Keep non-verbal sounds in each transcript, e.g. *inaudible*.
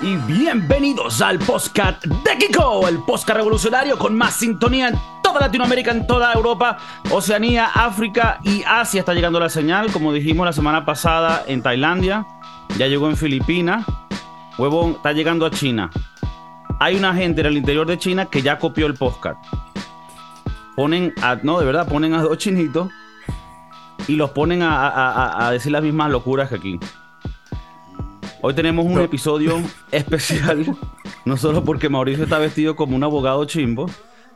y bienvenidos al podcast de Kiko, el podcast revolucionario con más sintonía en toda Latinoamérica, en toda Europa, Oceanía, África y Asia. Está llegando la señal, como dijimos la semana pasada en Tailandia, ya llegó en Filipinas, huevón, está llegando a China. Hay una gente en el interior de China que ya copió el podcast. Ponen a, no, de verdad, ponen a dos chinitos y los ponen a, a- a decir las mismas locuras que aquí. Hoy tenemos un episodio *laughs* especial, no solo porque Mauricio está vestido como un abogado chimbo,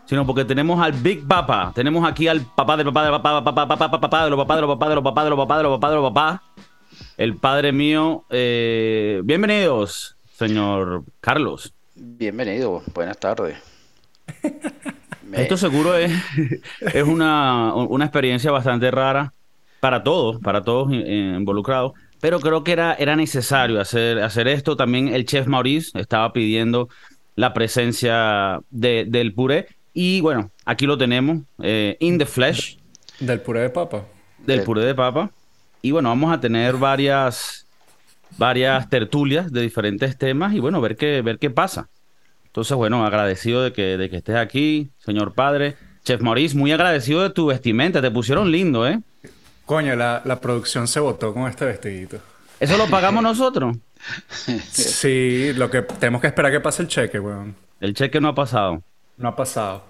sino porque tenemos al Big Papa. Tenemos aquí al papá del papá del papá, papá, papá, papá, papá, de los papás de los papás de los papás de los papás de los papás de los papás. El padre mío. eh, bienvenidos, señor Carlos. Bienvenido, buenas tardes. Me- *laughs* Esto seguro es, *laughs* es una, una experiencia bastante rara para todos, para todos eh, involucrados, pero creo que era, era necesario hacer, hacer esto. También el chef Maurice estaba pidiendo la presencia de- del puré. Y bueno, aquí lo tenemos, eh, in the flesh, Del puré de papa. del puré de papa. Y bueno, vamos a tener varias, varias tertulias de diferentes temas y bueno, ver qué, ver qué pasa. Entonces, bueno, agradecido de que, de que estés aquí, señor padre. Chef Maurice, muy agradecido de tu vestimenta. Te pusieron lindo, ¿eh? Coño, la, la producción se votó con este vestidito. ¿Eso lo pagamos *laughs* nosotros? Sí, lo que tenemos que esperar que pase el cheque, weón. El cheque no ha pasado. No ha pasado.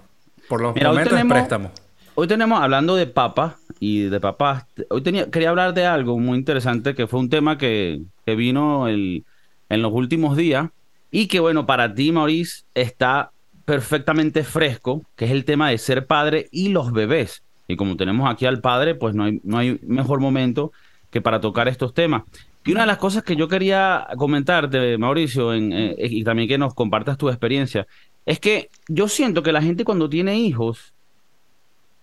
Por los Mira, momentos tenemos- es préstamo. Hoy tenemos, hablando de papas y de papás, hoy tenía, quería hablar de algo muy interesante que fue un tema que, que vino el- en los últimos días y que, bueno, para ti, Maurice, está perfectamente fresco, que es el tema de ser padre y los bebés. Y como tenemos aquí al padre, pues no hay, no hay mejor momento que para tocar estos temas. Y una de las cosas que yo quería comentarte, Mauricio, en- eh, y también que nos compartas tu experiencia, es que yo siento que la gente cuando tiene hijos,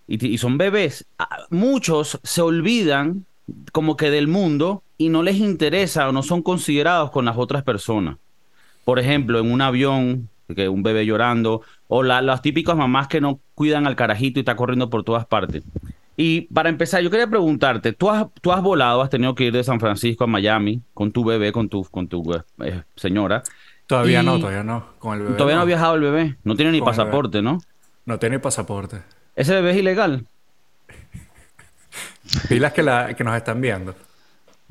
y, y son bebés, muchos se olvidan como que del mundo y no les interesa o no son considerados con las otras personas. Por ejemplo, en un avión, que un bebé llorando, o la- las típicas mamás que no cuidan al carajito y está corriendo por todas partes. Y para empezar, yo quería preguntarte, ¿tú has, tú has volado, has tenido que ir de San Francisco a Miami con tu bebé, con tu, con tu eh, señora? Todavía y- no, todavía no. Con el bebé. Todavía no ha viajado el bebé, no tiene ni Con pasaporte, ¿no? No tiene pasaporte. Ese bebé es ilegal. *laughs* Pilas que, la, que nos están viendo.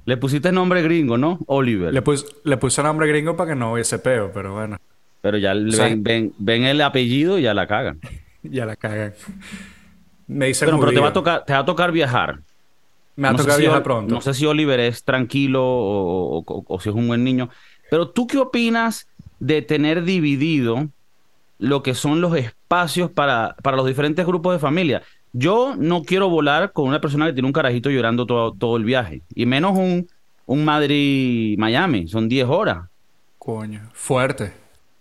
Le pusiste nombre gringo, ¿no? Oliver. Le, pus- le puse nombre gringo para que no hubiese peo, pero bueno, Pero ya le O sea- ven, ven, ven el apellido y ya la cagan. *laughs* ya la cagan. Me dice Pero, pero te va a tocar, te va a tocar viajar. Me va a No tocar viajar pronto. No sé si Oliver es tranquilo o, o- o- o si es un buen niño. Pero tú qué opinas de tener dividido lo que son los espacios para, para los diferentes grupos de familia? Yo no quiero volar con una persona que tiene un carajito llorando todo, todo el viaje. Y menos un, un Madrid-Miami. Son 10 horas. Coño, fuerte.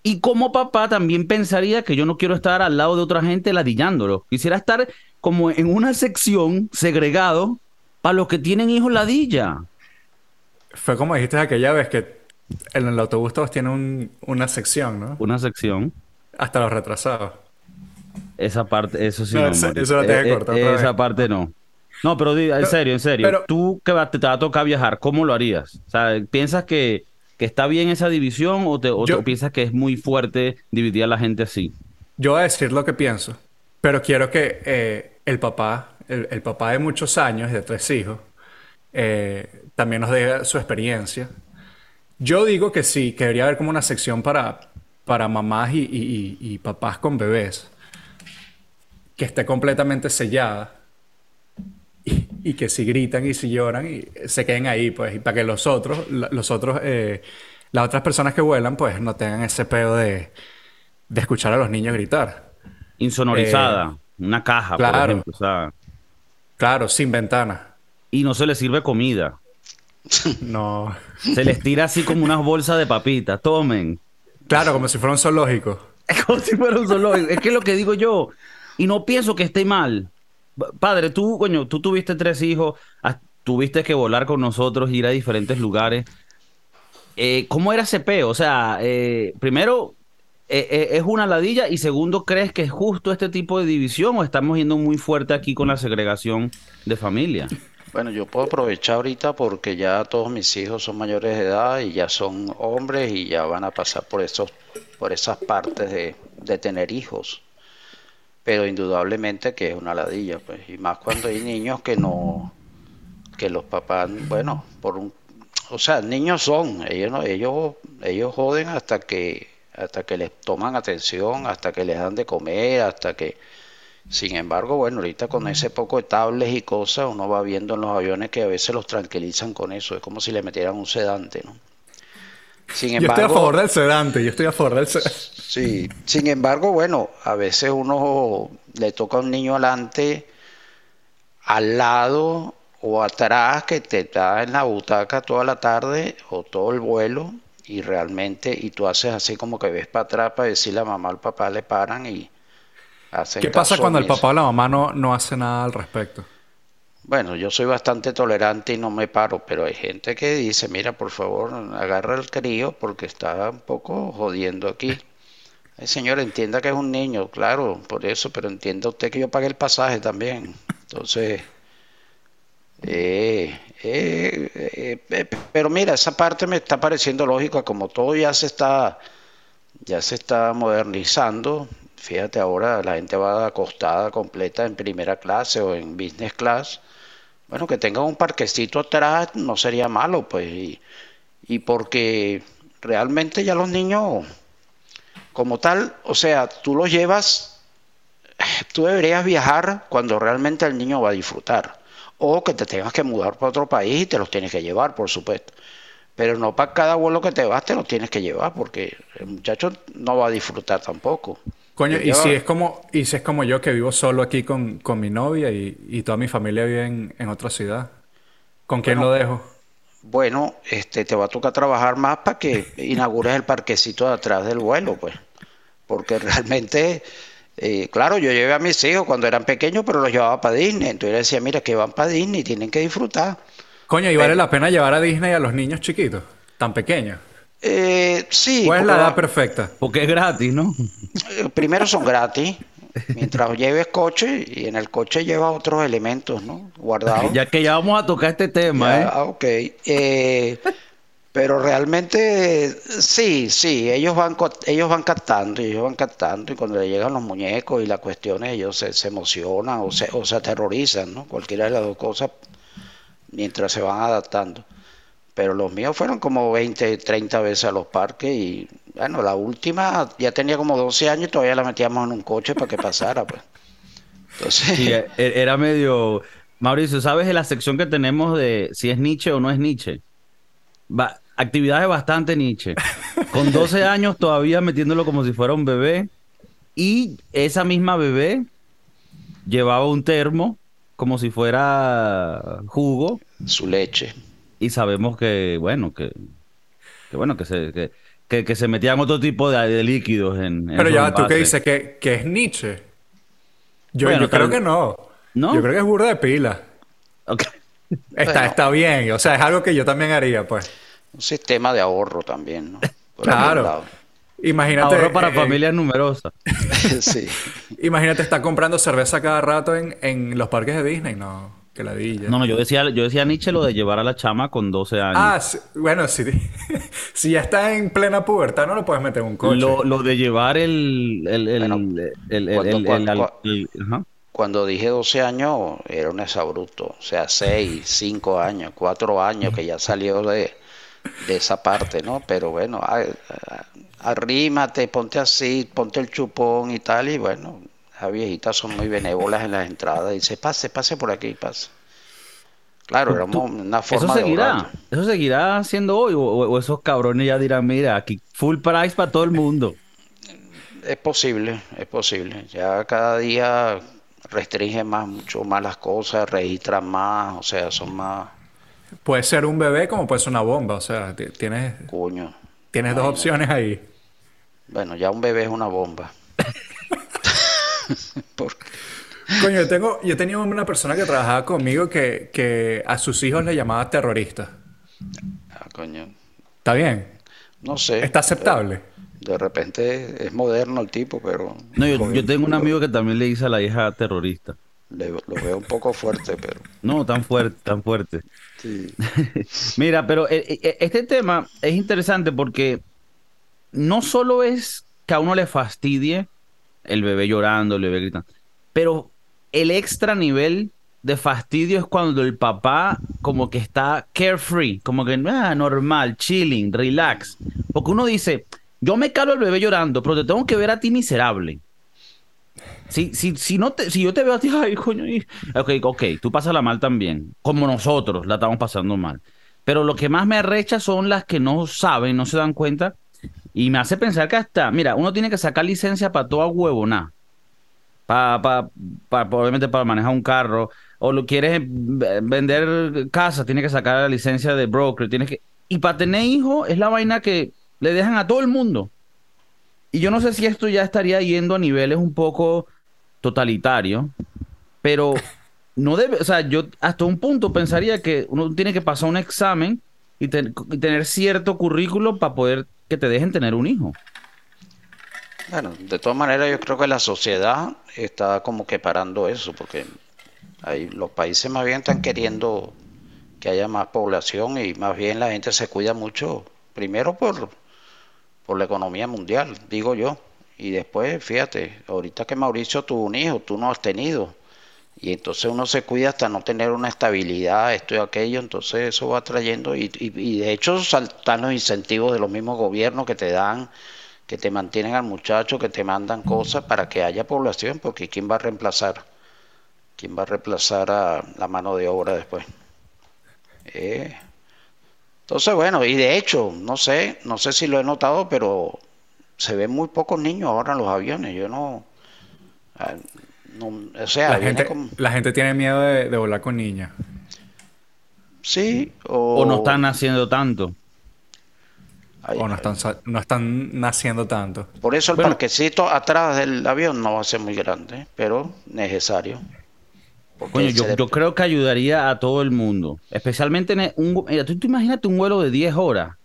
Y como papá también pensaría que yo no quiero estar al lado de otra gente ladillándolo. Quisiera estar como en una sección segregado para los que tienen hijos ladilla. Fue como dijiste aquella vez que en el autobús todos tienen un- una sección, ¿no? Una sección. Hasta los retrasados. Esa parte, eso sí. No, No, Mauricio. eso lo tengo que Eh, eh, cortar Esa vez. parte no. No, pero en serio, en serio. pero- Tú que te, te va a tocar viajar, ¿cómo lo harías? O sea, ¿piensas que, que está bien esa división o, te, o Yo- piensas que es muy fuerte dividir a la gente así? Yo voy a decir lo que pienso, pero quiero que eh, el papá, el, el papá de muchos años, de tres hijos, eh, también nos dé su experiencia. Yo digo que sí, que debería haber como una sección para, para mamás y, y- y- y papás con bebés, que esté completamente sellada y, que si gritan y si lloran y se queden ahí, pues, y para que los otros, los otros, eh, las otras personas que vuelan, pues, no tengan ese pedo de, de escuchar a los niños gritar. Insonorizada, una caja, por Eh, claro. ejemplo. O sea, Claro, sin ventana. y no se les sirve comida. *laughs* No. Se les tira así como unas bolsas de papitas. Tomen. Claro, como si fuera un zoológico. Es *laughs* como si fuera un zoológico. Es que es lo que digo yo. Y no pienso que esté mal. Pa- Padre, tú, coño, tú tuviste tres hijos, has- tuviste que volar con nosotros, ir a diferentes lugares. Eh, ¿Cómo era ese peo? O sea, eh, primero, eh, eh, ¿es una ladilla? Y segundo, ¿crees que es justo este tipo de división o estamos yendo muy fuerte aquí con la segregación de familia? Bueno, yo puedo aprovechar ahorita porque ya todos mis hijos son mayores de edad y ya son hombres y ya van a pasar por esos, por esas partes de, de tener hijos. Pero indudablemente que es una ladilla, pues, y más cuando hay niños que no, que los papás, bueno, por un, o sea, niños son, ellos no, ellos, ellos joden hasta que, hasta que les toman atención, hasta que les dan de comer, hasta que sin embargo, bueno, ahorita con ese poco de tablets y cosas, uno va viendo en los aviones que a veces los tranquilizan con eso. Es como si le metieran un sedante, ¿no? Sin embargo, yo estoy a favor del sedante, yo estoy a favor del sedante. Sí, sin embargo, bueno, a veces uno le toca a un niño adelante, al lado o atrás que te está en la butaca toda la tarde o todo el vuelo y realmente, y tú haces así como que ves para atrás para decirle a mamá o al papá le paran y ¿Qué pasa cuando el papá o la mamá no, no hace nada al respecto? Bueno, yo soy bastante tolerante y no me paro, pero hay gente que dice, mira, por favor, agarra el crío porque está un poco jodiendo aquí. *laughs* El señor, entienda que es un niño, claro, por eso, pero entienda usted que yo pagué el pasaje también. Entonces, eh, eh, eh, pero mira, esa parte me está pareciendo lógica, como todo ya se está, ya se está modernizando, Fíjate, ahora la gente va acostada completa en primera clase o en business class. Bueno, que tenga un parquecito atrás no sería malo, pues. Y, y porque realmente ya los niños, como tal, o sea, tú los llevas, tú deberías viajar cuando realmente el niño va a disfrutar. O que te tengas que mudar para otro país y te los tienes que llevar, por supuesto. Pero no para cada vuelo que te vas te los tienes que llevar, porque el muchacho no va a disfrutar tampoco. Coño, y si es como, y si es como yo que vivo solo aquí con, mi novia y, toda mi familia vive en, otra ciudad, ¿con quién lo dejo? Bueno, este te va a tocar trabajar más para que inaugures el parquecito de atrás del vuelo, pues. Porque *laughs* realmente, eh, claro, yo llevé a mis hijos cuando eran pequeños, pero los llevaba para Disney. Entonces yo decía, mira, que van para Disney, tienen que disfrutar. Coño, ¿y vale la pena llevar a Disney a los niños chiquitos, tan pequeños? Eh, sí. ¿Cuál es la edad perfecta? Porque es gratis, ¿no? Eh, primero son gratis. Mientras lleves coche y en el coche lleva otros elementos, ¿no? Guardados. ya que ya vamos a tocar este tema, ¿eh? Ah, ok. Eh, pero realmente sí, sí, ellos van ellos van captando, ellos van captando y cuando le llegan los muñecos y las cuestiones ellos se, se emocionan o se, o se aterrorizan, ¿no? Cualquiera de las dos cosas mientras se van adaptando pero los míos fueron como 20, 30 veces a los parques y bueno, la última ya tenía como 12 años y todavía la metíamos en un coche para que pasara, pues. Entonces... E, e, era medio... Mauricio, ¿sabes de la sección que tenemos de si es Nietzsche o no es Nietzsche? Va, actividades bastante Nietzsche. Con 12 *laughs* años todavía metiéndolo como si fuera un bebé. Y esa misma bebé llevaba un termo como si fuera jugo. Su leche y sabemos que, bueno, que, bueno, que se, que, se metían otro tipo de, líquidos en, Pero ya, tú que dices que, es Nietzsche. Yo, creo que no. no. Yo creo que es burro de pila. Está, está bien, o sea, es algo que yo también haría, pues. Un sistema de ahorro también, ¿no? claro. Imagínate. Ahorro para eh, familias numerosas. *laughs* sí. Imagínate estar comprando cerveza cada rato en, en los parques de Disney, no. Que No, no, yo decía, yo decía a Nietzsche lo de llevar a la chama con 12 años. Ah, bueno, si, *laughs* si ya está en plena pubertad, no lo puedes meter en un coche. Lo, de llevar el... cuando, dije 12 años, era un exabruto. O sea, 6, 5 años, 4 años que ya salió de, de esa parte, ¿no? Pero bueno, arrímate, ponte así, ponte el chupón y tal, y bueno, las viejitas son muy benévolas en las entradas. Dice, pase, pase por aquí, pase. Claro, era una forma ¿Eso seguirá, ¿Eso seguirá siendo hoy? O, esos cabrones ya dirán, mira, aquí full price para todo el mundo? Es posible, es posible. Ya cada día restringen más, mucho más las cosas, registran más, o sea, son más... Puede ser un bebé como puede ser una bomba, o sea, tienes... Coño. Tienes dos opciones ahí. Bueno, ya un bebé es una bomba. *laughs* Coño, yo, tengo, yo tenía una persona que trabajaba conmigo que, a sus hijos le llamaba terrorista. Ah, coño. ¿Está bien? No sé. ¿Está aceptable? De, repente es moderno el tipo, pero... No, yo, tengo un amigo que también le dice a la hija terrorista. lo veo un poco fuerte, pero... No, tan fuerte, tan fuerte. Sí. *laughs* Mira, pero eh, eh, este tema es interesante porque no solo es que a uno le fastidie el bebé llorando, el bebé gritando, pero el extra nivel de fastidio es cuando el papá como que está carefree, como que ah, normal, chilling, relax. Porque uno dice, yo me calo el bebé llorando, pero te tengo que ver a ti miserable. Si, si, si, no te, si yo te veo a ti, ay, coño, ok, ok, tú la mal también, como nosotros la estamos pasando mal. Pero lo que más me arrecha son las que no saben, no se dan cuenta, y me hace pensar que hasta, mira, uno tiene que sacar licencia para toda huevona. Para, para, para, probablemente para manejar un carro, o lo quieres vender casa, tiene que sacar la licencia de broker, tienes que... Y para tener hijos es la vaina que le dejan a todo el mundo. Y yo no sé si esto ya estaría yendo a niveles un poco totalitario, pero no debe, o sea, yo hasta un punto pensaría que uno tiene que pasar un examen y, tener cierto currículo para poder que te dejen tener un hijo. Bueno, de todas maneras yo creo que la sociedad está como que parando eso, porque ahí los países más bien están queriendo que haya más población y más bien la gente se cuida mucho, primero por, por la economía mundial, digo yo. Y después, fíjate, ahorita que Mauricio tuvo un hijo, tú no has tenido. Y entonces uno se cuida hasta no tener una estabilidad, esto y aquello, entonces eso va trayendo, y, y, de hecho saltan los incentivos de los mismos gobiernos que te dan, que te mantienen al muchacho, que te mandan cosas para que haya población, porque ¿quién va a reemplazar? ¿Quién va a reemplazar a la mano de obra después? Eh. Entonces, bueno, y de hecho, no sé, no sé si lo he notado, pero se ven muy pocos niños ahora en los aviones. Yo no. Ah, o sea, la gente, la gente tiene miedo de, volar con niñas. Sí, o... no están naciendo tanto. o no están, no están naciendo tanto. Por eso el parquecito atrás del avión no va a ser muy grande, pero necesario. Coño, yo, creo que ayudaría a todo el mundo. Especialmente en un... Mira, tú, imagínate un vuelo de 10 horas.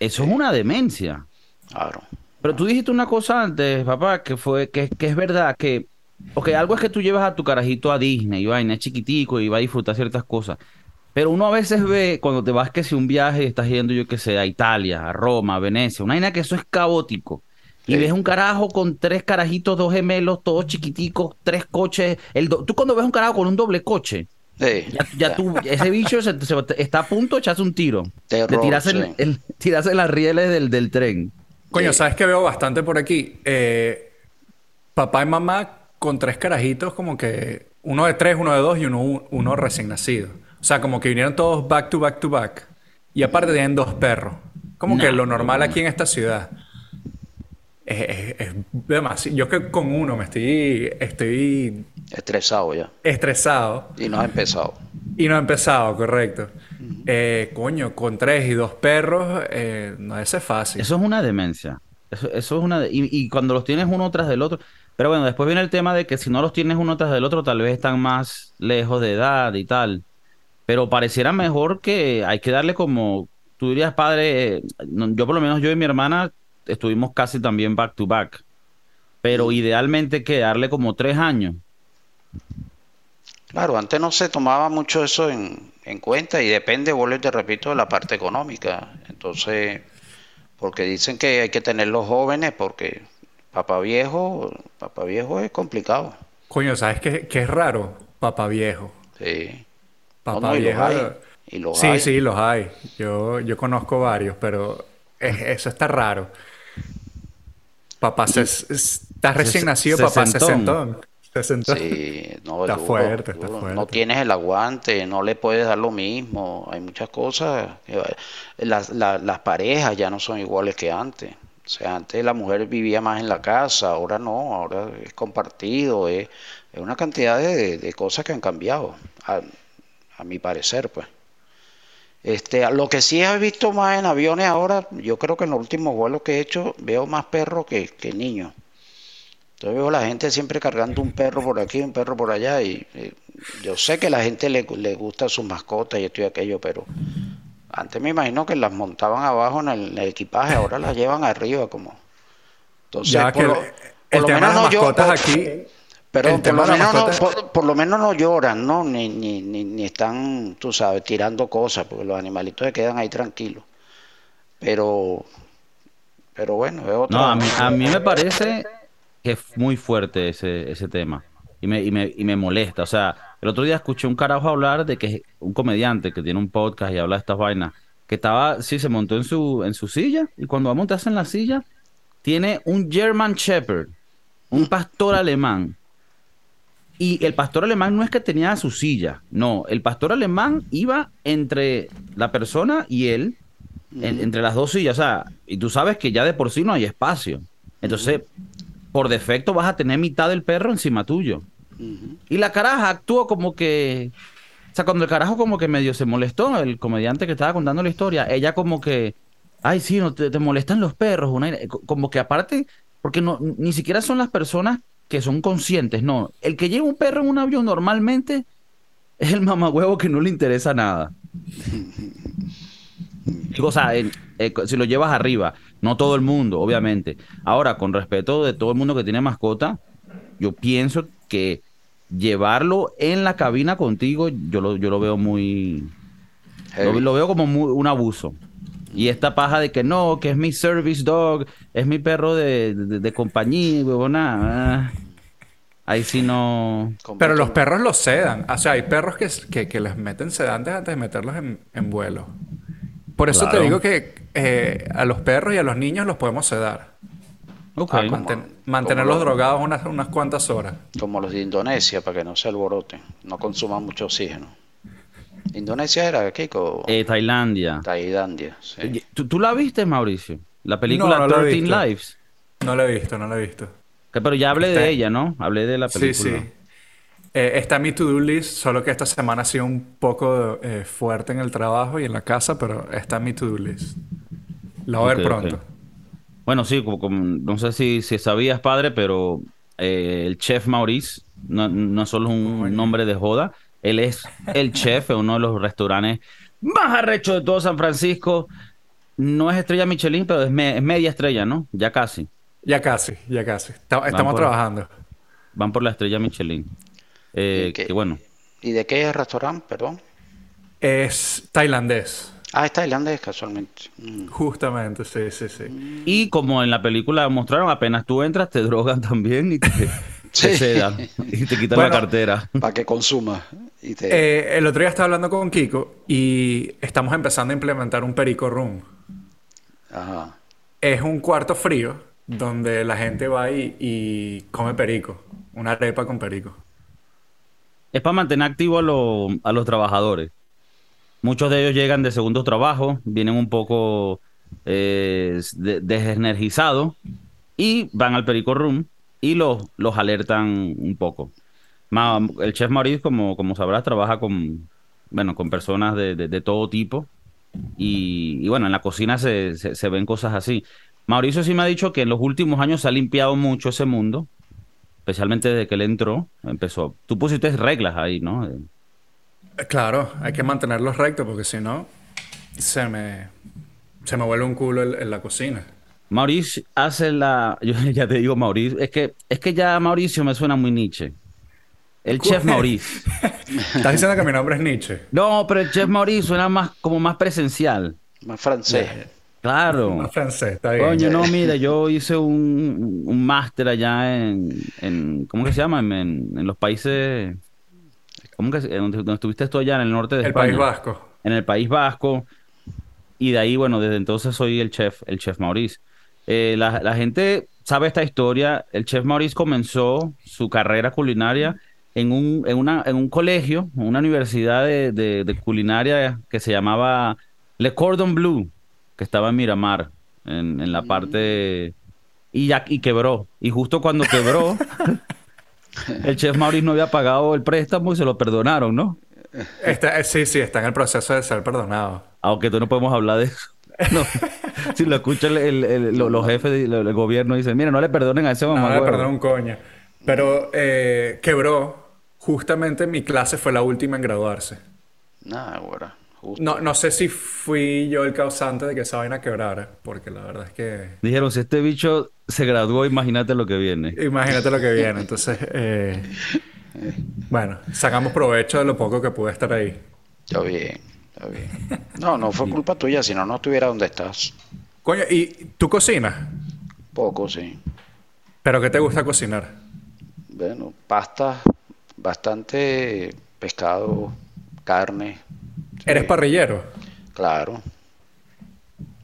Eso es una demencia. Claro. Pero tú dijiste una cosa antes, papá, que fue que, es verdad que, ok, algo es que tú llevas a tu carajito a Disney y vaina, es chiquitico y va a disfrutar ciertas cosas. Pero uno a veces ve cuando te vas que si un viaje estás yendo, yo que sé, a Italia, a Roma, a Venecia, una vaina que eso es caótico. Y ves un carajo con tres carajitos, dos gemelos, todos chiquiticos, tres coches. El tú cuando ves un carajo con un doble coche, ya, tú, ese bicho está a punto de echarse un tiro. de tirarse, en, tirarse en las rieles del, del tren. Coño, ¿sabes que veo bastante por aquí? Eh, papá y mamá con tres carajitos, como que uno de tres, uno de dos y uno, uno recién nacido. O sea, como que vinieron todos back to back to back. Y aparte tienen dos perros. Como que lo normal aquí en esta ciudad. Es, es, demasiado. Yo que con uno me estoy, estoy... Estresado ya. Estresado. Y no ha empezado. Y no ha empezado, correcto. Eh, coño, con tres y dos perros, eh, no es fácil. Eso es una demencia. Eso, es una... y, cuando los tienes uno tras del otro... Pero bueno, después viene el tema de que si no los tienes uno tras del otro, tal vez están más lejos de edad y tal. Pero pareciera mejor que hay que darle como... Tú dirías, padre, yo por lo menos yo y mi hermana estuvimos casi también back to back. Pero idealmente que darle como tres años. Claro, antes no se tomaba mucho eso en, en cuenta y depende, vuelvo y te repito, de la parte económica. Entonces, porque dicen que hay que tener los jóvenes porque papá viejo, papá viejo es complicado. Coño, ¿sabes qué, qué es raro? Papá viejo. Sí. Papá viejo. sí, sí, los hay. Yo, yo conozco varios, pero eso está raro. Papá se, está recién nacido, papá se sentó. Sí, no, está, fuerte, está fuerte, No tienes el aguante, no le puedes dar lo mismo. Hay muchas cosas. Las, las parejas ya no son iguales que antes. O sea, antes la mujer vivía más en la casa, ahora no, ahora es compartido. Es, una cantidad de, cosas que han cambiado, a, mi parecer, pues. Este, lo que sí he visto más en aviones ahora, yo creo que en los últimos vuelos que he hecho, veo más perros que, niños. Entonces veo a la gente siempre cargando un perro por aquí, un perro por allá, y, yo sé que a la gente le, le gusta sus mascotas y esto y aquello, pero antes me imagino que las montaban abajo en el, equipaje, ahora las llevan arriba como. Entonces, por, lo, menos no yo, aquí... Pero El por lo, tema de menos no, por, por lo menos no lloran, ¿no? Ni, ni, ni, ni están, tú sabes, tirando cosas, porque los animalitos se quedan ahí tranquilos. Pero, pero bueno, es otra. No, a mí, a mí me parece que es muy fuerte ese, ese tema. Y me, y, me, y me molesta. O sea, el otro día escuché un carajo hablar de que un comediante que tiene un podcast y habla de estas vainas, que estaba, sí, se montó en su, en su silla y cuando va a montarse en la silla, tiene un German Shepherd, un pastor alemán. Y el pastor alemán no es que tenía su silla, no, el pastor alemán iba entre la persona y él, en- entre las dos sillas, o sea, y tú sabes que ya de por sí no hay espacio. Entonces, por defecto vas a tener mitad del perro encima tuyo. Y la caraja actuó como que, o sea, cuando el carajo como que medio se molestó, el comediante que estaba contando la historia, ella como que, ay, sí, no te, te molestan los perros, una- co- como que aparte, porque no, ni siquiera son las personas que son conscientes, no. El que lleva un perro en un avión normalmente es el mamagüevo que no le interesa nada. O sea, eh, si lo llevas arriba, no todo el mundo, obviamente. Ahora, con respeto de todo el mundo que tiene mascota, yo pienso que llevarlo en la cabina contigo, yo lo, yo lo veo muy... Lo, veo como muy- un abuso. Y esta paja de que no, que es mi service dog, es mi perro de, de, de compañía, huevona, ah, ahí sí no... Pero los perros los sedan. O sea, hay perros que, que, que les meten sedantes antes de meterlos en, en vuelo. Por eso te digo que eh, a los perros y a los niños los podemos sedar. Ok. Ah, como- Manten- mantenerlos como- drogados unas, unas cuantas horas. Como los de Indonesia, para que no se alboroten, no consuman mucho oxígeno. Indonesia era, Kiko, Eh, Tailandia. Tailandia, sí. ¿Tú, tú la viste, Mauricio? La película No, no la he 13 visto. Lives. No lo he visto, no lo he visto. Que- pero ya hablé Está- de ella, ¿no? Hablé de la Sí, película. sí. Eh, está en mi to-do list, solo que esta semana ha sido un poco eh, fuerte en el trabajo y en la casa, pero está en mi to-do list. La voy a ver ok. Bueno, sí, como, como- no sé si, si sabías, padre, pero eh, el chef Maurice no, no solo es un nombre de joda, él es el *laughs* chef en uno de los restaurantes más arrechos de todo San Francisco. No es estrella Michelin, pero es, me- es media estrella, ¿no? Ya casi. Ya casi, ya casi. Está- estamos por- trabajando. Van por la estrella Michelin. Eh, ¿Y qué? que bueno. ¿Y de qué es el restaurante, perdón? Es tailandés. Ah, es tailandés casualmente. Mm. Justamente, sí, sí, sí. Y como en la película mostraron, apenas tú entras, te drogan también y te, *laughs* te Sí. sedan y te quitan Bueno. la cartera. Para que consuma. Y te... Eh, el otro día estaba hablando con Kiko y estamos empezando a implementar un perico room. Ajá. Es un cuarto frío donde la gente va y, y come perico. Una arepa con perico. Es para mantener activo a, lo- a los trabajadores. Muchos de ellos llegan de segundos trabajos, vienen un poco eh, de- desenergizados y van al Perico Room y los, los alertan un poco. El chef Maurice, como, como sabrás, trabaja con, bueno, con personas de, de- todo tipo y, y bueno, en la cocina se, se- se ven cosas así. Mauricio sí me ha dicho que en los últimos años se ha limpiado mucho ese mundo, especialmente desde que él entró, empezó. Tú pusiste reglas ahí, ¿no? Claro, hay que mantenerlos rectos porque si no, se me, se me vuelve un culo en, en la cocina. Mauricio hace la. *laughs* Yo ya te digo, Mauricio. Es que, es que ya Mauricio me suena muy Nietzsche. El chef Mauricio. *laughs* ¿Estás diciendo que mi nombre es Nietzsche? No, pero el chef Mauricio suena más como más presencial. Más francés. Claro. Más francés, está bien. Coño, no, mira, yo hice un, un máster allá en, en. ¿Cómo que se llama? En, en- en los países. ¿Cómo que se- donde, donde estuviste tú allá en el norte de el España? País Vasco. en el País Vasco. Y de ahí, bueno, desde entonces soy el chef, el chef Maurice. Eh, la, la gente sabe esta historia. El chef Maurice comenzó su carrera culinaria en un, en una, en un colegio, en una universidad de, de- de culinaria que se llamaba Le Cordon Bleu, que estaba en Miramar, en, en la parte... Y, ya, y quebró. Y justo cuando quebró, *laughs* el chef Maurice no había pagado el préstamo y se lo perdonaron, ¿no? Está, eh, sí, sí, está en el proceso de ser perdonado. Aunque tú no podemos hablar de eso. *laughs* No. Si lo escuchan el- el- lo- los jefes del gobierno dicen, mira, no le perdonen a ese No, no mamá. le perdono un coño. Pero eh, quebró. Justamente mi clase fue la última en graduarse. Nada, güera. Justo. No, no sé si fui yo el causante de que esa vaina quebrara, porque la verdad es que... Dijeron, si este bicho se graduó, imagínate lo que viene. Imagínate lo que viene. Entonces, eh, bueno, sacamos provecho de lo poco que pude estar ahí. Está bien, está bien. No, no fue culpa tuya, si no, no estuviera donde estás. Coño, ¿y tú cocinas? Poco, sí. ¿Pero qué te gusta cocinar? Bueno, pasta, bastante pescado, carne. ¿Eres parrillero? Claro.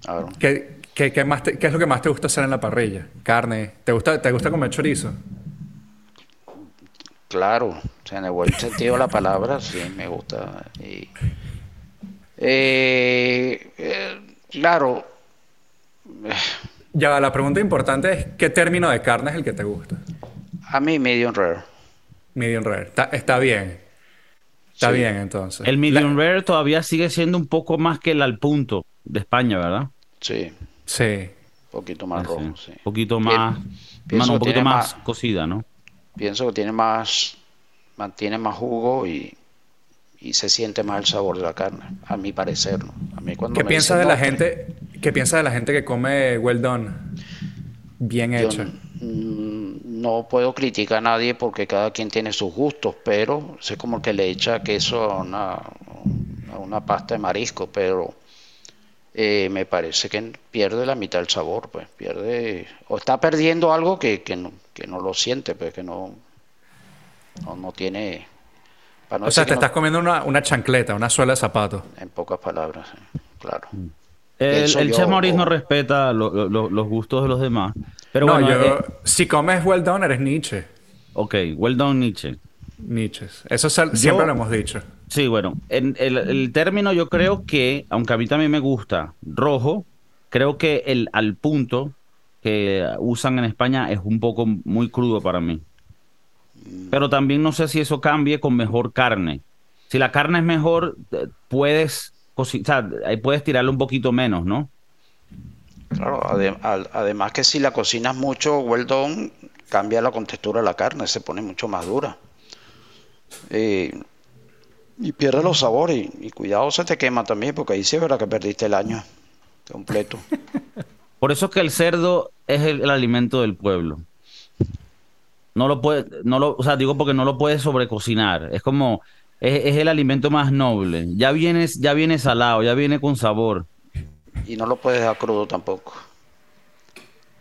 Claro. ¿Qué, qué, qué más te- qué es lo que más te gusta hacer en la parrilla? ¿Carne? ¿Te gusta, te gusta comer chorizo? Claro, o sea, en el buen sentido de la palabra, sí, me gusta. Y, eh, eh, claro, Ya, la pregunta importante es ¿qué término de carne es el que te gusta? a mí medium rare. Medium rare. Está, está bien. Está Sí. bien, entonces. El medium rare todavía sigue siendo un poco más que el al punto de España, ¿verdad? Sí, Sí. un poquito más rojo, sí. Un poquito más, mano, un que poquito tiene más más- cocida, ¿no? Pienso que tiene más, mantiene más jugo y, y se siente más el sabor de la carne, a mi parecer, ¿no? A mí cuando ¿Qué me piensas dicen, de la "No, gente? ¿Qué piensas de la gente que come well done? Bien Yo hecho. Mm, no puedo criticar a nadie porque cada quien tiene sus gustos, pero sé como el que le echa queso a una, a una pasta de marisco, pero eh, me parece que pierde la mitad del sabor, pues pierde, o está perdiendo algo que, que no, que no lo siente, pues que no, no, no tiene, para no O sea, te estás no- comiendo una, una chancleta, una suela de zapato. en pocas palabras, sí, claro. El, Pienso el yo, chef Maurice o- no respeta lo- lo- lo- los gustos de los demás. Pero no, bueno, yo... eh, Si comes well done, eres Nietzsche. ok, well done Nietzsche. Nietzsche. Eso siempre lo hemos dicho. Sí, bueno, en el, el término yo creo que, aunque a mí también me gusta rojo, creo que el al punto que usan en España es un poco muy crudo para mí. Pero también no sé si eso cambie con mejor carne. Si la carne es mejor, eh, puedes, o sea, puedes tirarle un poquito menos, ¿no? Claro, además que si la cocinas mucho, well done, cambia la contextura de la carne, se pone mucho más dura. Y pierde los sabores. Y, cuidado, se te quema también, porque ahí sí es verdad que perdiste el año completo. *laughs* Por eso es que el cerdo es el, el alimento del pueblo. No lo puede, no lo, o sea, digo porque no lo puedes sobrecocinar. Es como, es, es el alimento más noble. Ya viene, ya viene salado, ya viene con sabor. Y no lo puedes dejar crudo tampoco.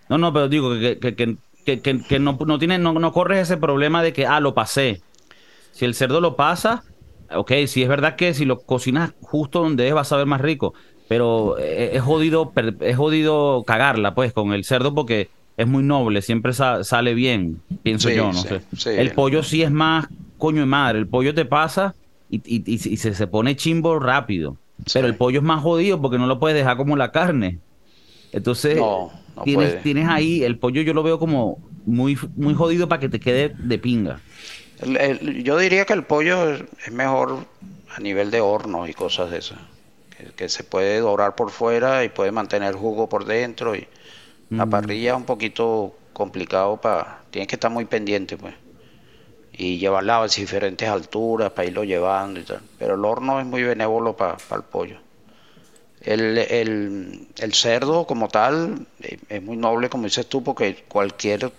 No, no, pero digo que, que, que, que, que- no, no, tiene, no, no corres ese problema de que, ah, lo pasé. Si el cerdo lo pasa, ok, sí es verdad que si lo cocinas justo donde es va a saber más rico, pero eh, es jodido, es jodido cagarla pues con el cerdo porque es muy noble, siempre sa- sale bien, pienso Sí, yo, no sí, sé. sí. El pollo sí es más coño de madre, el pollo te pasa y, y- y- y se, se pone chimbo rápido, pero el pollo es más jodido porque no lo puedes dejar como la carne. Entonces, No, no tienes, puede. tienes ahí, el pollo yo lo veo como muy, muy jodido para que te quede de pinga. El- el- yo diría que el pollo es, es mejor a nivel de horno y cosas de esas. Que, que se puede dorar por fuera y puede mantener jugo por dentro. Y la parrilla es un poquito complicado para... Tienes que estar muy pendiente, pues. Y llevarla a diferentes alturas para irlo llevando y tal. Pero el horno es muy benévolo para el pollo. El, el- el cerdo como tal eh, es muy noble, como dices tú, porque cualquier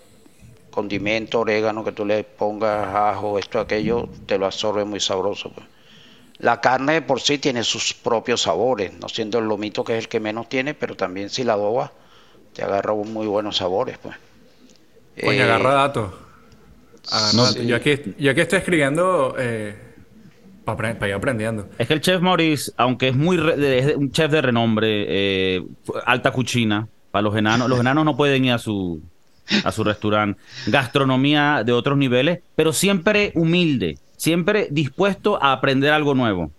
condimento, orégano que tú le pongas, ajo, esto, aquello, te lo absorbe muy sabroso. pues. La carne de por sí tiene sus propios sabores, no siendo el lomito que es el que menos tiene, pero también si la adobas, te agarra un muy buenos sabores. Pues. Coño, Eh, agarra datos. Agarra no, sí. Yo, aquí, yo aquí estoy escribiendo para ir aprendiendo. Es que el chef Maurice, aunque es muy re- es un chef de renombre, eh, alta cuchina, para los enanos, los enanos no pueden ir a su a su restaurante, gastronomía de otros niveles, pero siempre humilde, siempre dispuesto a aprender algo nuevo.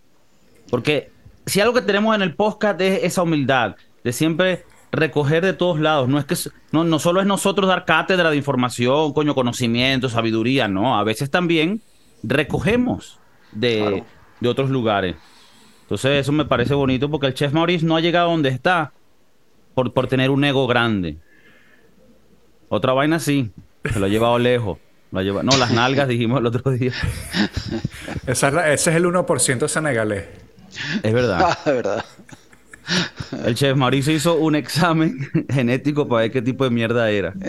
Porque si algo que tenemos en el podcast es esa humildad, de siempre recoger de todos lados. No es que no, no solo es nosotros dar cátedra de información, coño, conocimiento, sabiduría, no. A veces también recogemos de, Claro. de otros lugares. Entonces eso me parece bonito porque el chef Maurice no ha llegado donde está por, por tener un ego grande. Otra vaina sí, se lo ha llevado lejos. Lo ha llevado- no, las nalgas *laughs* dijimos el otro día. Esa es la- ese es el 1% senegalés. Es verdad. *laughs* Ah, de verdad. El chef Mauricio hizo un examen *laughs* genético para ver qué tipo de mierda era. *laughs*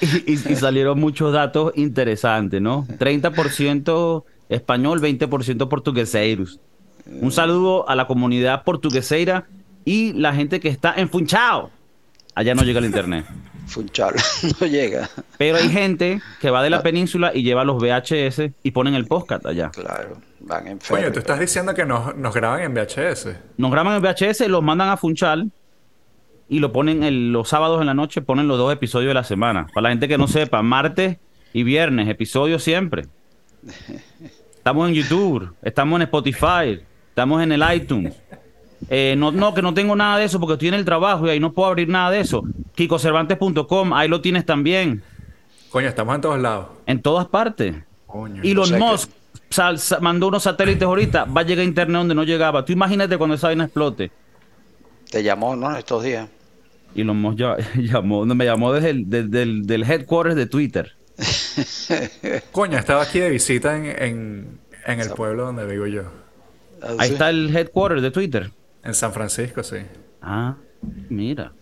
Y, y- y salieron muchos datos interesantes, ¿no? 30% español, 20% portugueseiros. Un saludo a la comunidad portugueseira y la gente que está en Funchao. Allá no llega el internet. Funchal, *laughs* no llega. Pero hay gente que va de la península y lleva los VHS y ponen el podcast allá. Claro, van en Coño, tú estás diciendo que nos, nos graban en VHS. Nos graban el VHS, los mandan a Funchal y lo ponen el- los sábados en la noche, ponen los dos episodios de la semana. Para la gente que no sepa, martes y viernes, episodios siempre. Estamos en YouTube, estamos en Spotify, estamos en el iTunes. Eh, no, no, que no tengo nada de eso porque estoy en el trabajo y ahí no puedo abrir nada de eso. KikoCervantes.com, ahí lo tienes también. Coño, estamos en todos lados. En todas partes. Coño. Elon O sea que- Musk sal- mandó unos satélites ahorita, va a llegar a internet donde no llegaba. Tú imagínate cuando esa vaina explote. Te llamó, ¿no? Estos días. Elon Musk ya- llamó, me llamó desde el del, del- del headquarters de Twitter. *laughs* Coño, estaba aquí de visita en, en, en el pueblo donde vivo yo. Ah, Ahí sí. está el headquarters de Twitter. En San Francisco, sí. Ah, mira.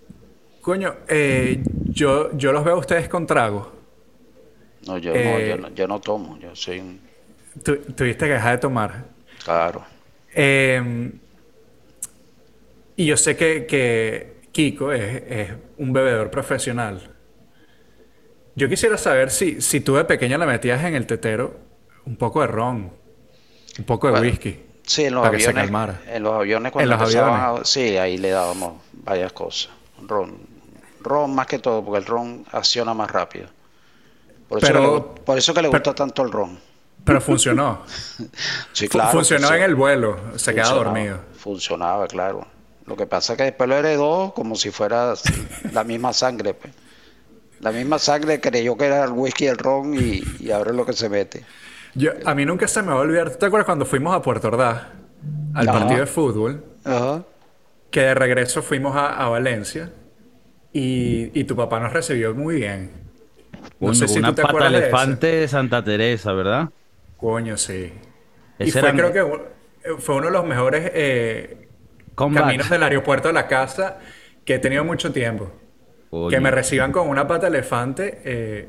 Coño, eh, yo, yo los veo a ustedes con trago. No, yo, Eh, no, yo no, yo no tomo, yo soy un... Tu- tuviste que dejar de tomar. Claro. Eh, y yo sé que, que Kiko es, es un bebedor profesional. Yo quisiera saber si, si tú de pequeño le metías en el tetero un poco de ron, un poco de Bueno, whisky. Sí, en los Para que se calmara. En los aviones cuando En los aviones. a- sí, ahí le dábamos varias cosas. Ron. Ron más que todo, porque el ron acciona más rápido. Por eso, Pero- que, le, por eso que le pero- gusta tanto el ron. Pero funcionó. Sí, claro. funcionó funcio- en el vuelo. Se queda dormido. Funcionaba, claro. Lo que pasa es que después lo heredó como si fuera la misma sangre. pues. La misma sangre creyó que era el whisky y el ron y, y ahora es lo que se mete. Yo, a mí nunca se me va a olvidar. ¿Tú te acuerdas cuando fuimos a Puerto Ordaz al Ajá. partido de fútbol? Ajá. Que de regreso fuimos a, a Valencia y, y tu papá nos recibió muy bien. No sé si una tú te pata acuerdas de elefante de Santa Teresa, ¿verdad? Coño, sí. y Ese fue, era creo que u- fue uno de los mejores eh, caminos del aeropuerto a la casa que he tenido mucho tiempo. Que me reciban con una pata elefante, eh,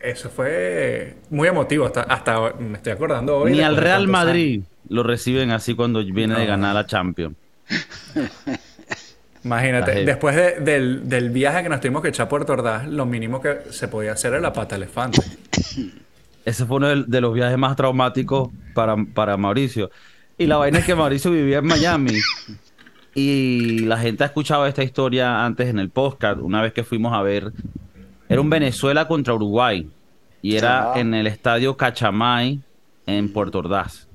eso fue muy emotivo. Hasta, hasta me estoy acordando hoy. Ni al Real años. Madrid lo reciben así cuando viene de ganar la Champions. *laughs* Imagínate, después de- del, del viaje que nos tuvimos que echar a Puerto Ordaz, lo mínimo que se podía hacer era la pata elefante. *laughs* Ese fue uno de, de los viajes más traumáticos para, para Mauricio. Y la vaina es que Mauricio vivía en Miami. Y la gente ha escuchado esta historia antes en el podcast, una vez que fuimos a ver. Era un Venezuela contra Uruguay. Y era Ah. en el estadio Cachamay, en Puerto Ordaz.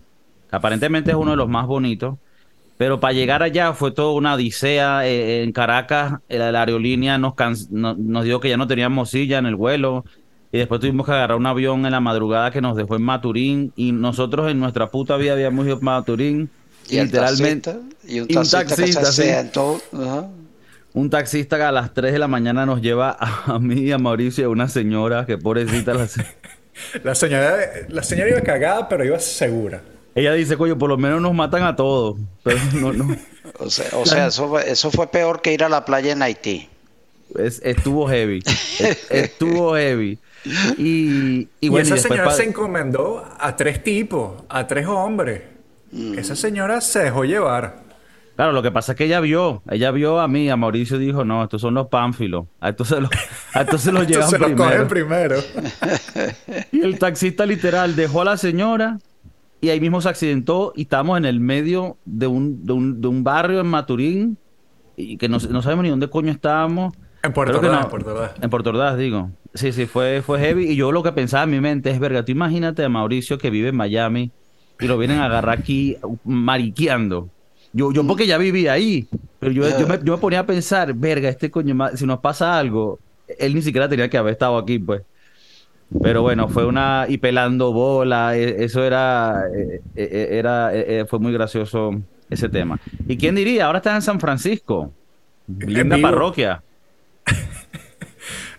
Aparentemente es uno de los más bonitos. Pero para llegar allá fue toda una odisea. eh, en Caracas, la, la aerolínea nos, can- no- nos dijo que ya no teníamos silla en el vuelo. Y después tuvimos que agarrar un avión en la madrugada que nos dejó en Maturín. Y nosotros en nuestra puta vida habíamos ido a Maturín. Y literalmente. y un y un taxista, en todo. Un taxista que a las 3 de la mañana nos lleva a, a mí y a Mauricio y a una señora que pobrecita la se- *laughs* La señora, la señora iba cagada, pero iba segura. Ella dice, coño, por lo menos nos matan a todos. Pero *laughs* no, no. O sea, o sea eso, fue, eso fue peor que ir a la playa en Haití. Es- estuvo heavy. Es- estuvo heavy. Y, y Y, bueno, y esa señora se encomendó a tres tipos, a tres hombres. Esa señora se dejó llevar. Claro, lo que pasa es que ella vio, ella vio a mí, a Mauricio y dijo, no, estos son los pánfilos. A estos se los, a estos se los *laughs* llevan Entonces lo cogen primero. primero. *laughs* Y el taxista literal dejó a la señora y ahí mismo se accidentó y estábamos en el medio de un, de un, de un barrio en Maturín y que no, no sabemos ni dónde coño estábamos. En Puerto Ordaz, no. en Puerto Ordaz. En Puerto Ordaz, digo. Sí, sí, fue, fue heavy. Y yo lo que pensaba en mi mente es, verga, tú imagínate a Mauricio que vive en Miami y lo vienen a agarrar aquí mariqueando. Yo, yo porque ya viví ahí, pero yo, yo, me, yo me ponía a pensar, verga, este coño, si nos pasa algo, él ni siquiera tenía que haber estado aquí, pues. Pero bueno, fue una... y pelando bola, e- eso era... eh, eh, era fue muy gracioso ese tema. ¿Y quién diría? Ahora está en San Francisco. Linda parroquia.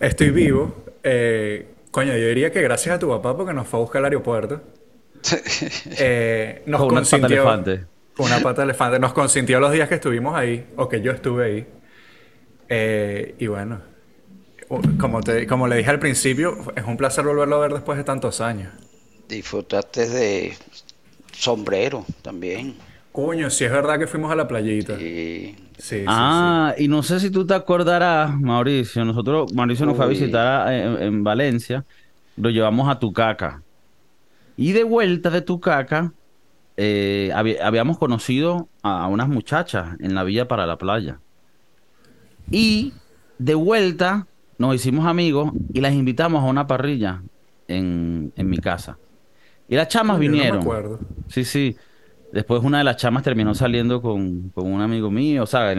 Estoy vivo. Eh, coño, yo diría que gracias a tu papá porque nos fue a buscar al aeropuerto. *laughs* Eh, nos Con una pata consintió. elefante. Una pata de elefante. Nos consintió los días que estuvimos ahí, o que yo estuve ahí. Eh, y bueno, como, te, como le dije al principio, es un placer volverlo a ver después de tantos años. Disfrutaste de sombrero también. Coño, si es verdad que fuimos a la playita. Sí. Sí, ah, y no sé si tú te acordarás, Mauricio. Nosotros, Mauricio nos fue a visitar a- en, en Valencia. Lo llevamos a Tucaca. Y de vuelta de Tucaca, eh, habíamos conocido a unas muchachas en la villa para la playa. Y de vuelta nos hicimos amigos y las invitamos a una parrilla en, en mi casa. Y las chamas Coño, no me vinieron. acuerdo. Sí, sí. Después una de las chamas terminó saliendo con, con un amigo mío, o sea,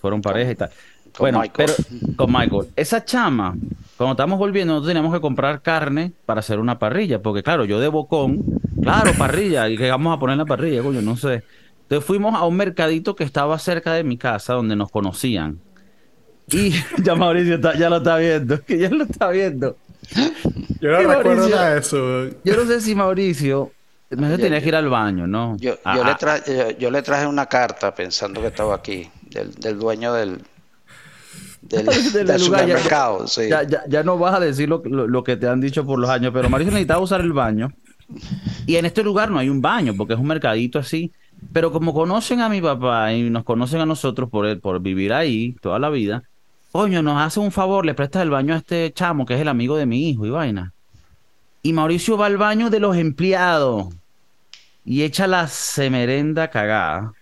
fueron pareja y tal. Con bueno, Michael. pero con Michael. Esa chama, cuando estábamos volviendo, nosotros teníamos que comprar carne para hacer una parrilla, porque claro, yo de bocón, claro, parrilla, y que vamos a poner en la parrilla, coño, no sé. Entonces fuimos a un mercadito que estaba cerca de mi casa, donde nos conocían. Y *laughs* ya Mauricio está- ya lo está viendo, que ya lo está viendo. Yo no recuerdo Mauricio. nada de eso. Yo no sé si Mauricio, me tenía que ir al baño, ¿no? Yo, Ah, yo, ah, le tra- yo, yo le traje una carta pensando que estaba aquí, del, del dueño del, del, *laughs* del del lugar, ya- supermercado. sí. Ya, ya, ya no vas a decir lo, lo- lo que te han dicho por los años, pero Mauricio necesitaba usar el baño. Y en este lugar no hay un baño, porque es un mercadito así. Pero como conocen a mi papá y nos conocen a nosotros por, el- por vivir ahí toda la vida, coño, nos hace un favor, le prestas el baño a este chamo, que es el amigo de mi hijo y vaina. Y Mauricio va al baño de los empleados y echa la semerenda cagada.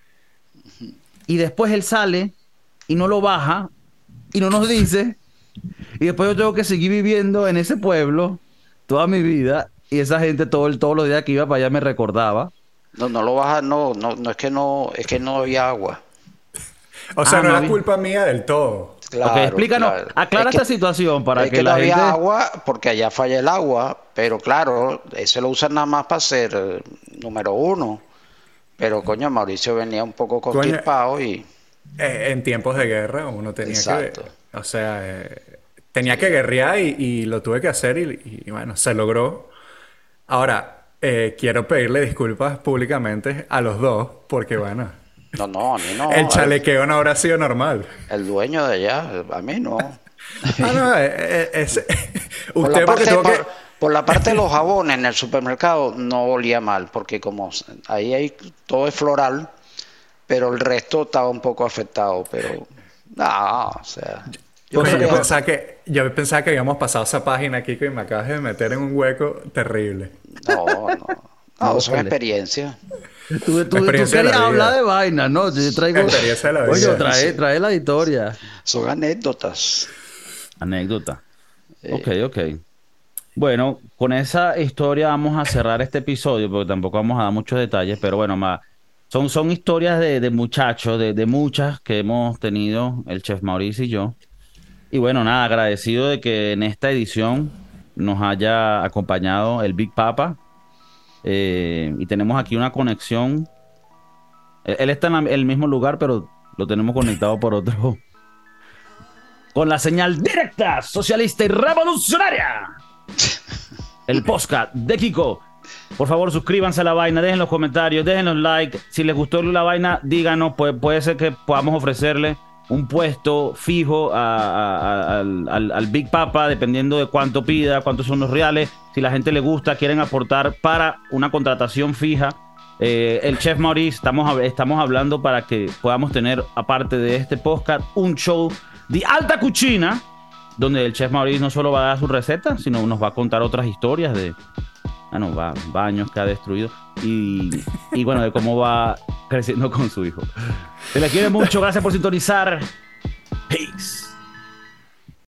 Y después él sale y no lo baja y no nos dice. Y después yo tengo que seguir viviendo en ese pueblo toda mi vida. Y esa gente todo el, todos los días que iba para allá me recordaba. No, no lo baja, no, no, no es que no, es que no había agua. O sea, Ah, no no era culpa mía del todo. Claro, ok, explícanos, claro. aclara Es que- esta situación para es que, que, la no gente... había agua porque allá falla el agua, pero claro, ese lo usan nada más para ser eh, número uno. Pero coño, Mauricio venía un poco constipado y Eh, en tiempos de guerra uno tenía Exacto. que... O sea, eh, tenía que guerrear y, y lo tuve que hacer y, y, bueno, se logró. Ahora, eh, quiero pedirle disculpas públicamente a los dos porque bueno, no, no, a mí no. el al- chalequeo no habrá sido normal. El dueño de allá, a mí no. *laughs* Ah, no, eh, eh, es- Por *laughs* usted la, porque parte, tuvo que... por, por la parte de *laughs* los jabones en el supermercado no olía mal, porque como ahí hay todo es floral, pero el resto estaba un poco afectado, pero no, o sea, yo creo- pensaba que, yo pensaba que habíamos pasado esa página aquí y me acabas de meter en un hueco terrible. no, no, no, No, son vale. experiencias. Tú, tú- de querías hablar de vaina, ¿no? Yo traigo... Experiencia de la Oye, trae, trae la historia. Son anécdotas. Anécdota. Ok, ok. Bueno, con esa historia vamos a cerrar este episodio porque tampoco vamos a dar muchos detalles, pero bueno, ma- son, son historias de, de muchachos, de, de muchas que hemos tenido el chef Mauricio y yo. Y bueno, nada, agradecido de que en esta edición nos haya acompañado el Big Papa. Eh, y tenemos aquí una conexión. Él, está en el mismo lugar, pero lo tenemos conectado por otro. Con la señal directa, socialista y revolucionaria. El podcast de Kiko. Por favor, suscríbanse a la vaina, dejen los comentarios, dejen los likes. Si les gustó la vaina, díganos. Puede, puede ser que podamos ofrecerle un puesto fijo al, al- Big Papa, dependiendo de cuánto pida, cuántos son los reales. Si la gente le gusta, quieren aportar para una contratación fija. Eh, el chef Maurice, estamos, estamos hablando para que podamos tener, aparte de este podcast, un show de alta cuchina, donde el chef Maurice no solo va a dar su receta, sino nos va a contar otras historias de va, baños que ha destruido y, y bueno, de cómo va creciendo con su hijo. Se le quiere mucho, gracias por sintonizar. Peace.